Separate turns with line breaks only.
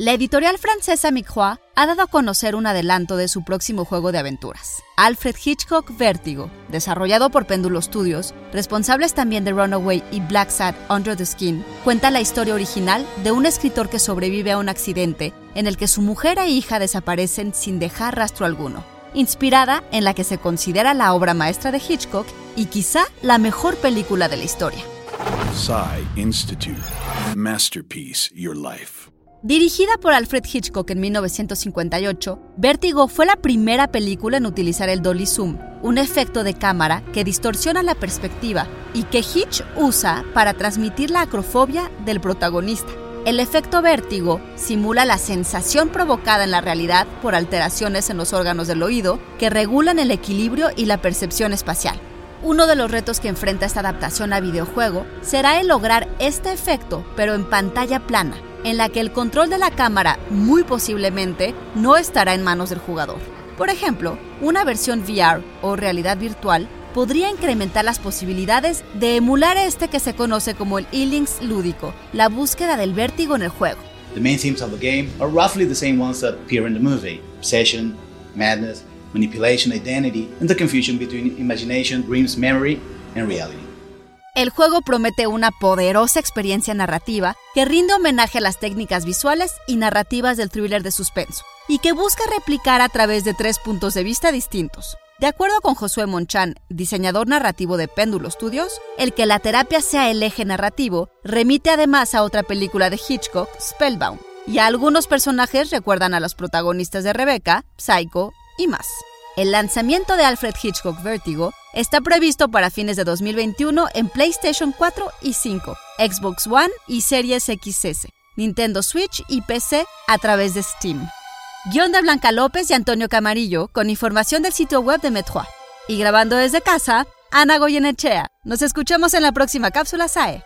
La editorial francesa Microix ha dado a conocer un adelanto de su próximo juego de aventuras, Alfred Hitchcock Vértigo, desarrollado por Péndulo Studios, responsables también de Runaway y Black Sad Under the Skin, cuenta la historia original de un escritor que sobrevive a un accidente en el que su mujer e hija desaparecen sin dejar rastro alguno, inspirada en la que se considera la obra maestra de Hitchcock y quizá la mejor película de la historia.
Institute. Masterpiece Your Life.
Dirigida por Alfred Hitchcock en 1958, Vértigo fue la primera película en utilizar el dolly zoom, un efecto de cámara que distorsiona la perspectiva y que Hitch usa para transmitir la acrofobia del protagonista. El efecto vértigo simula la sensación provocada en la realidad por alteraciones en los órganos del oído que regulan el equilibrio y la percepción espacial. Uno de los retos que enfrenta esta adaptación a videojuego será el lograr este efecto, pero en pantalla plana, en la que el control de la cámara muy posiblemente no estará en manos del jugador. Por ejemplo, una versión VR o realidad virtual podría incrementar las posibilidades de emular este que se conoce como el e-links lúdico, la búsqueda del vértigo en el juego.
The main themes of the game are roughly the same ones that appear in the movie: obsession, madness, manipulation, identity, and the confusion between imagination, dreams, memory, and reality.
El juego promete una poderosa experiencia narrativa que rinde homenaje a las técnicas visuales y narrativas del thriller de suspenso, y que busca replicar a través de tres puntos de vista distintos. De acuerdo con Josué Monchan, diseñador narrativo de Péndulo Studios, el que la terapia sea el eje narrativo remite además a otra película de Hitchcock, Spellbound, y a algunos personajes recuerdan a los protagonistas de Rebecca, Psycho y más. El lanzamiento de Alfred Hitchcock Vertigo está previsto para fines de 2021 en PlayStation 4 y 5, Xbox One y Series XS, Nintendo Switch y PC a través de Steam. Guión de Blanca López y Antonio Camarillo con información del sitio web de Metroid. Y grabando desde casa, Ana Goyenechea. Nos escuchamos en la próxima cápsula SAE.